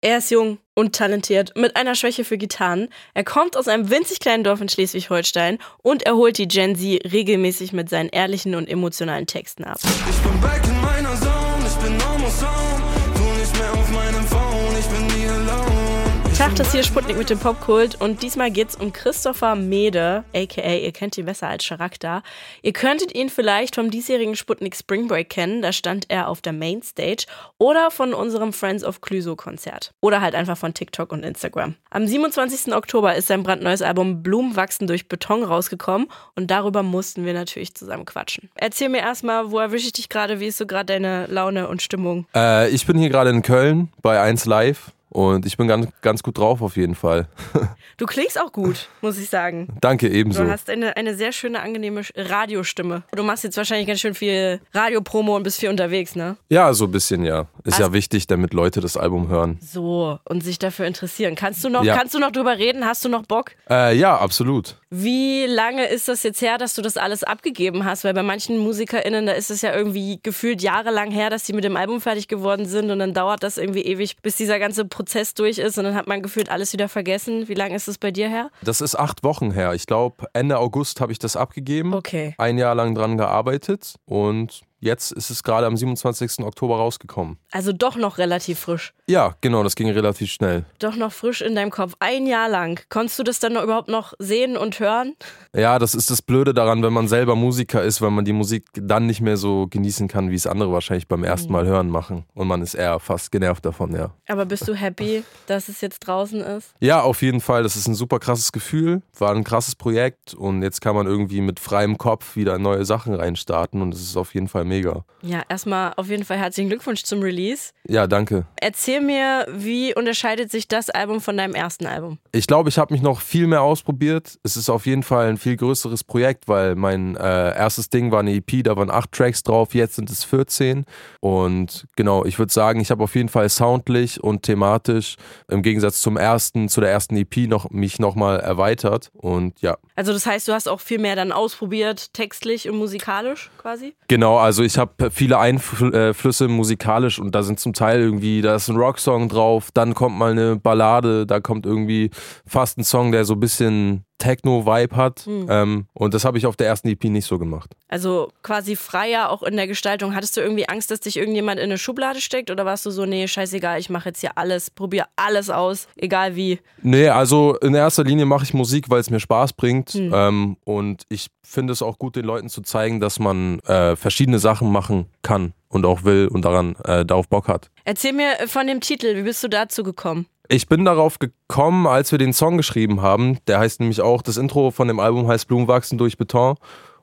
Er ist jung und talentiert, mit einer Schwäche für Gitarren. Er kommt aus einem winzig kleinen Dorf in Schleswig-Holstein und er holt die Gen Z regelmäßig mit seinen ehrlichen und emotionalen Texten ab. Ich bin back in meiner Zone, ich bin almost home. Tag, das hier Sputnik mit dem Popkult und diesmal geht's um Christopher Mede, aka ihr kennt ihn besser als Charakter. Ihr könntet ihn vielleicht vom diesjährigen Sputnik Spring Break kennen, da stand er auf der Mainstage oder von unserem Friends of Clüso Konzert oder halt einfach von TikTok und Instagram. Am 27. Oktober ist sein brandneues Album Blumen wachsen durch Beton rausgekommen und darüber mussten wir natürlich zusammen quatschen. Erzähl mir erstmal, wo erwische ich dich gerade, wie ist so gerade deine Laune und Stimmung? Äh, ich bin hier gerade in Köln bei 1 Live und ich bin ganz, ganz gut drauf auf jeden Fall. Du klingst auch gut, muss ich sagen. Danke, ebenso. Du hast eine, eine sehr schöne, angenehme Radiostimme. Du machst jetzt wahrscheinlich ganz schön viel Radiopromo und bist viel unterwegs, ne? Ja, so ein bisschen, ja. Ist Hast- ja wichtig, damit Leute das Album hören. So, und sich dafür interessieren. Kannst du noch, Ja. kannst du noch drüber reden? Hast du noch Bock? Äh, ja, absolut. Wie lange ist das jetzt her, dass du das alles abgegeben hast? Weil bei manchen MusikerInnen, da ist es ja irgendwie gefühlt jahrelang her, dass sie mit dem Album fertig geworden sind und dann dauert das irgendwie ewig, bis dieser ganze Prozess durch ist und dann hat man gefühlt alles wieder vergessen. Wie lange ist es bei dir her? Das ist acht Wochen her. Ich glaube, Ende August habe ich das abgegeben. Okay. Ein Jahr lang dran gearbeitet und jetzt ist es gerade am 27. Oktober rausgekommen. Also doch noch relativ frisch. Ja, genau, das ging relativ schnell. Doch noch frisch in deinem Kopf. Ein Jahr lang. Konntest du das dann noch überhaupt noch sehen und hören? Ja, das ist das Blöde daran, wenn man selber Musiker ist, weil man die Musik dann nicht mehr so genießen kann, wie es andere wahrscheinlich beim ersten Mal hören machen. Und man ist eher fast genervt davon, ja. Aber bist du happy, dass es jetzt draußen ist? Ja, auf jeden Fall. Das ist ein super krasses Gefühl. War ein krasses Projekt und jetzt kann man irgendwie mit freiem Kopf wieder neue Sachen reinstarten und es ist auf jeden Fall mega. Ja, erstmal auf jeden Fall herzlichen Glückwunsch zum Release. Ja, danke. Erzähl mir, wie unterscheidet sich das Album von deinem ersten Album? Ich glaube, ich habe mich noch viel mehr ausprobiert. Es ist auf jeden Fall ein viel größeres Projekt, weil mein äh, erstes Ding war eine EP, da waren acht Tracks drauf, jetzt sind es 14. Und genau, ich würde sagen, ich habe auf jeden Fall soundlich und thematisch im Gegensatz zum ersten, zu der ersten EP noch mich nochmal erweitert. Und ja, Also das heißt, du hast auch viel mehr dann ausprobiert, textlich und musikalisch quasi? Genau, also ich habe viele Einflüsse musikalisch und da sind zum Teil irgendwie, da ist ein Rocksong drauf, dann kommt mal eine Ballade, da kommt irgendwie fast ein Song, der so ein bisschen Techno-Vibe hat. Ähm, und das habe ich auf der ersten EP nicht so gemacht. Also quasi freier auch in der Gestaltung. Hattest du irgendwie Angst, dass dich irgendjemand in eine Schublade steckt oder warst du so, nee, scheißegal, ich mache jetzt hier alles, probiere alles aus, egal wie? Nee, also in erster Linie mache ich Musik, weil es mir Spaß bringt. Ähm, und ich finde es auch gut, den Leuten zu zeigen, dass man äh, verschiedene Sachen machen kann und auch will und daran äh, darauf Bock hat. Erzähl mir von dem Titel, wie bist du dazu gekommen? Ich bin darauf gekommen, als wir den Song geschrieben haben. Der heißt nämlich auch, das Intro von dem Album heißt Blumen wachsen durch Beton.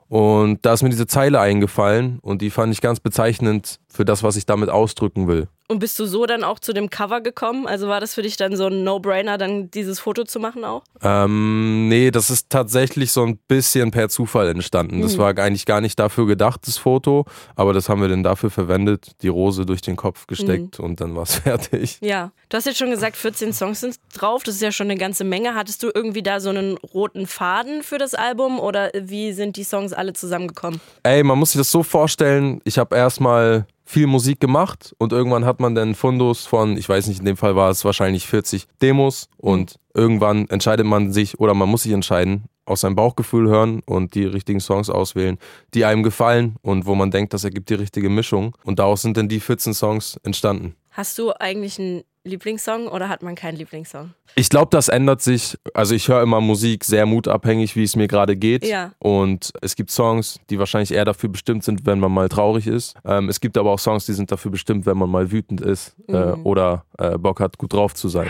Und da ist mir diese Zeile eingefallen und die fand ich ganz bezeichnend für das, was ich damit ausdrücken will. Und bist du so dann auch zu dem Cover gekommen? Also war das für dich dann so ein No-Brainer, dann dieses Foto zu machen auch? Ähm, nee, das ist tatsächlich so ein bisschen per Zufall entstanden. Das war eigentlich gar nicht dafür gedacht, das Foto, aber das haben wir dann dafür verwendet, die Rose durch den Kopf gesteckt und dann war es fertig. Ja, du hast jetzt schon gesagt, 14 Songs sind drauf. Das ist ja schon eine ganze Menge. Hattest du irgendwie da so einen roten Faden für das Album oder wie sind die Songs alle zusammengekommen? Ey, man muss sich das so vorstellen, ich habe erstmal viel Musik gemacht und irgendwann hat man dann Fundus von, ich weiß nicht, in dem Fall war es wahrscheinlich 40 Demos und irgendwann entscheidet man sich oder man muss sich entscheiden, aus seinem Bauchgefühl hören und die richtigen Songs auswählen, die einem gefallen und wo man denkt, das ergibt die richtige Mischung und daraus sind dann die 14 Songs entstanden. Hast du eigentlich einen Lieblingssong oder hat man keinen Lieblingssong? Ich glaube, das ändert sich. Also ich höre immer Musik sehr mutabhängig, wie es mir gerade geht. Ja. Und es gibt Songs, die wahrscheinlich eher dafür bestimmt sind, wenn man mal traurig ist. Ähm, es gibt aber auch Songs, die sind dafür bestimmt, wenn man mal wütend ist äh, oder äh, Bock hat, gut drauf zu sein.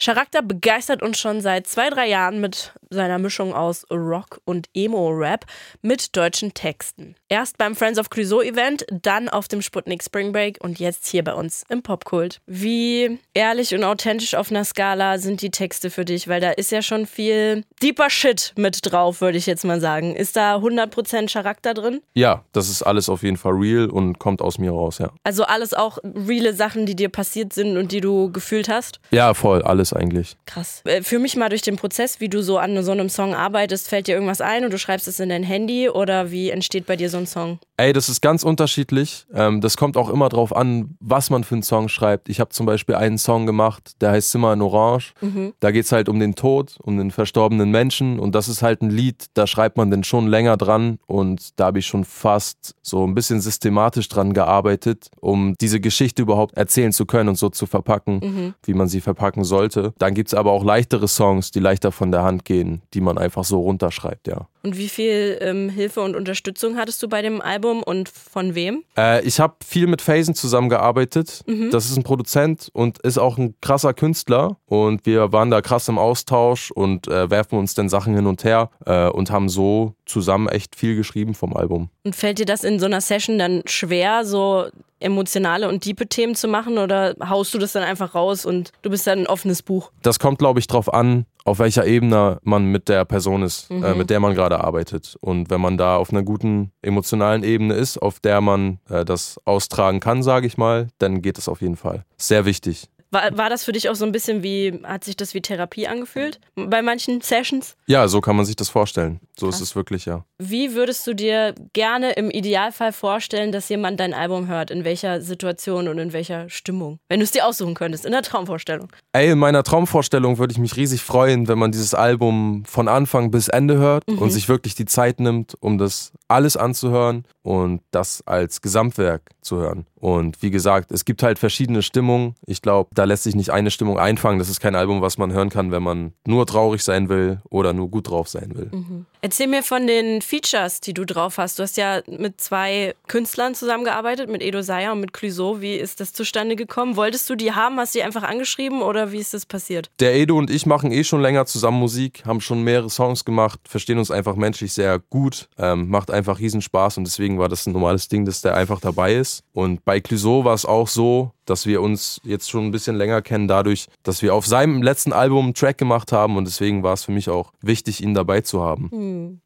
Charakter begeistert uns schon seit zwei, drei Jahren mit seiner Mischung aus Rock und Emo-Rap mit deutschen Texten. Erst beim Friends of Clouseau Event, dann auf dem Sputnik Spring Break und jetzt hier bei uns im Popkult. Wie ehrlich und authentisch auf einer Skala sind die Texte für dich? Weil da ist ja schon viel deeper Shit mit drauf, würde ich jetzt mal sagen. Ist da 100% Charakter drin? Ja, das ist alles auf jeden Fall real und kommt aus mir raus, ja. Also alles auch reale Sachen, die dir passiert sind und die du gefühlt hast? Ja, voll, alles eigentlich. Krass. Äh, Führ mich mal durch den Prozess, wie du so an so einem Song arbeitest. Fällt dir irgendwas ein und du schreibst es in dein Handy oder wie entsteht bei dir so ein Song? Ey, das ist ganz unterschiedlich. Ähm, das kommt auch immer drauf an, was man für einen Song schreibt. Ich habe zum Beispiel einen Song gemacht, der heißt Zimmer in Orange. Mhm. Da geht's halt um den Tod, um den verstorbenen Menschen. Und das ist halt ein Lied, da schreibt man denn schon länger dran. Und da habe ich schon fast so ein bisschen systematisch dran gearbeitet, um diese Geschichte überhaupt erzählen zu können und so zu verpacken, Mhm. wie man sie verpacken sollte. Dann gibt's aber auch leichtere Songs, die leichter von der Hand gehen, die man einfach so runterschreibt, ja. Und wie viel ähm, Hilfe und Unterstützung hattest du bei dem Album und von wem? Äh, ich habe viel mit Phasen zusammengearbeitet. Mhm. Das ist ein Produzent und ist auch ein krasser Künstler. Und wir waren da krass im Austausch und äh, werfen uns dann Sachen hin und her äh, und haben so zusammen echt viel geschrieben vom Album. Und fällt dir das in so einer Session dann schwer, so emotionale und diepe Themen zu machen oder haust du das dann einfach raus und du bist dann ein offenes Buch? Das kommt, glaube ich, drauf an, auf welcher Ebene man mit der Person ist, äh, mit der man gerade arbeitet. Und wenn man da auf einer guten emotionalen Ebene ist, auf der man äh, das austragen kann, sage ich mal, dann geht das auf jeden Fall. Sehr wichtig. War, war das für dich auch so ein bisschen wie, hat sich das wie Therapie angefühlt bei manchen Sessions? Ja, so kann man sich das vorstellen. So Krass. ist es wirklich, ja. Wie würdest du dir gerne im Idealfall vorstellen, dass jemand dein Album hört? In welcher Situation und in welcher Stimmung? Wenn du es dir aussuchen könntest, in der Traumvorstellung. Ey, in meiner Traumvorstellung würde ich mich riesig freuen, wenn man dieses Album von Anfang bis Ende hört und sich wirklich die Zeit nimmt, um das alles anzuhören und das als Gesamtwerk zu hören. Und wie gesagt, es gibt halt verschiedene Stimmungen. Ich glaube, da lässt sich nicht eine Stimmung einfangen. Das ist kein Album, was man hören kann, wenn man nur traurig sein will oder nur gut drauf sein will. Erzähl mir von den Features, die du drauf hast. Du hast ja mit zwei Künstlern zusammengearbeitet, mit Edo Sayer und mit Clouseau. Wie ist das zustande gekommen? Wolltest du die haben? Hast du die einfach angeschrieben oder wie ist das passiert? Der Edo und ich machen eh schon länger zusammen Musik, haben schon mehrere Songs gemacht, verstehen uns einfach menschlich sehr gut, ähm, macht einfach riesen Spaß und deswegen war das ein normales Ding, dass der einfach dabei ist. Und bei Clouseau war es auch so, dass wir uns jetzt schon ein bisschen länger kennen, dadurch, dass wir auf seinem letzten Album einen Track gemacht haben und deswegen war es für mich auch wichtig, ihn dabei zu haben.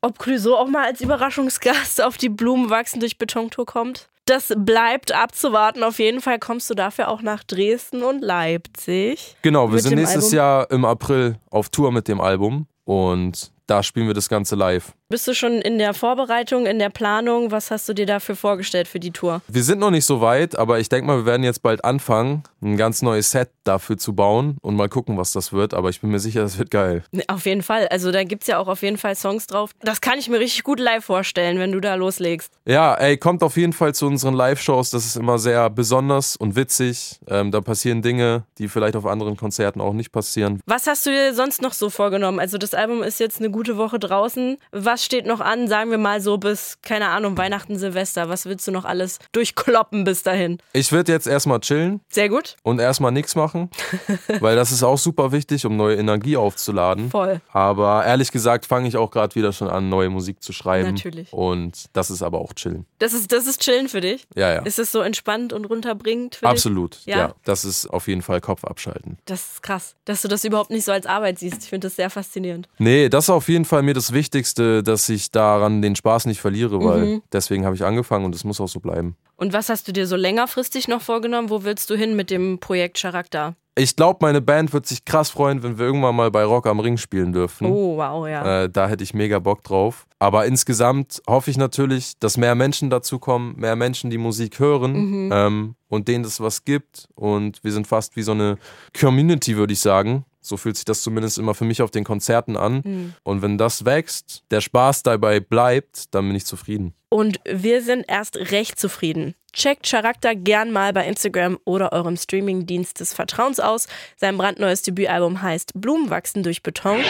Ob Clouseau auch mal als Überraschungsgast auf die Blumen wachsen durch Betontour kommt? Das bleibt abzuwarten. Auf jeden Fall kommst du dafür auch nach Dresden und Leipzig. Genau, wir sind nächstes Album? Jahr im April auf Tour mit dem Album und da spielen wir das Ganze live. Bist du schon in der Vorbereitung, in der Planung? Was hast du dir dafür vorgestellt für die Tour? Wir sind noch nicht so weit, aber ich denke mal, wir werden jetzt bald anfangen, ein ganz neues Set dafür zu bauen und mal gucken, was das wird. Aber ich bin mir sicher, das wird geil. Auf jeden Fall. Also da gibt es ja auch auf jeden Fall Songs drauf. Das kann ich mir richtig gut live vorstellen, wenn du da loslegst. Ja, ey, kommt auf jeden Fall zu unseren Live-Shows. Das ist immer sehr besonders und witzig. Ähm, da passieren Dinge, die vielleicht auf anderen Konzerten auch nicht passieren. Was hast du dir sonst noch so vorgenommen? Also das Album ist jetzt eine gute Woche draußen. Was steht noch an, sagen wir mal so bis, keine Ahnung, Weihnachten, Silvester? Was willst du noch alles durchkloppen bis dahin? Ich würde jetzt erstmal chillen Sehr gut. und erstmal nichts machen, weil das ist auch super wichtig, um neue Energie aufzuladen. Voll. Aber ehrlich gesagt fange ich auch gerade wieder schon an, neue Musik zu schreiben. Natürlich. Und das ist aber auch chillen. Das ist, das ist chillen für dich. Ja, ja. Ist es so entspannt und runterbringend für dich? Absolut. Ja? Ja. das ist auf jeden Fall Kopf abschalten. Das ist krass, dass du das überhaupt nicht so als Arbeit siehst. Ich finde das sehr faszinierend. Nee, das ist auf jeden Fall mir das Wichtigste, dass ich daran den Spaß nicht verliere, weil Mhm. deswegen habe ich angefangen und es muss auch so bleiben. Und was hast du dir so längerfristig noch vorgenommen? Wo willst du hin mit dem Projekt Charakter? Ich glaube, meine Band wird sich krass freuen, wenn wir irgendwann mal bei Rock am Ring spielen dürfen. Oh, wow, ja. Äh, da hätte ich mega Bock drauf. Aber insgesamt hoffe ich natürlich, dass mehr Menschen dazu kommen, mehr Menschen die Musik hören Mhm. ähm, und denen das was gibt. Und wir sind fast wie so eine Community, würde ich sagen. So fühlt sich das zumindest immer für mich auf den Konzerten an. Mhm. Und wenn das wächst, der Spaß dabei bleibt, dann bin ich zufrieden. Und wir sind erst recht zufrieden. Checkt Charakter gern mal bei Instagram oder eurem Streamingdienst des Vertrauens aus. Sein brandneues Debütalbum heißt Blumen wachsen durch Beton.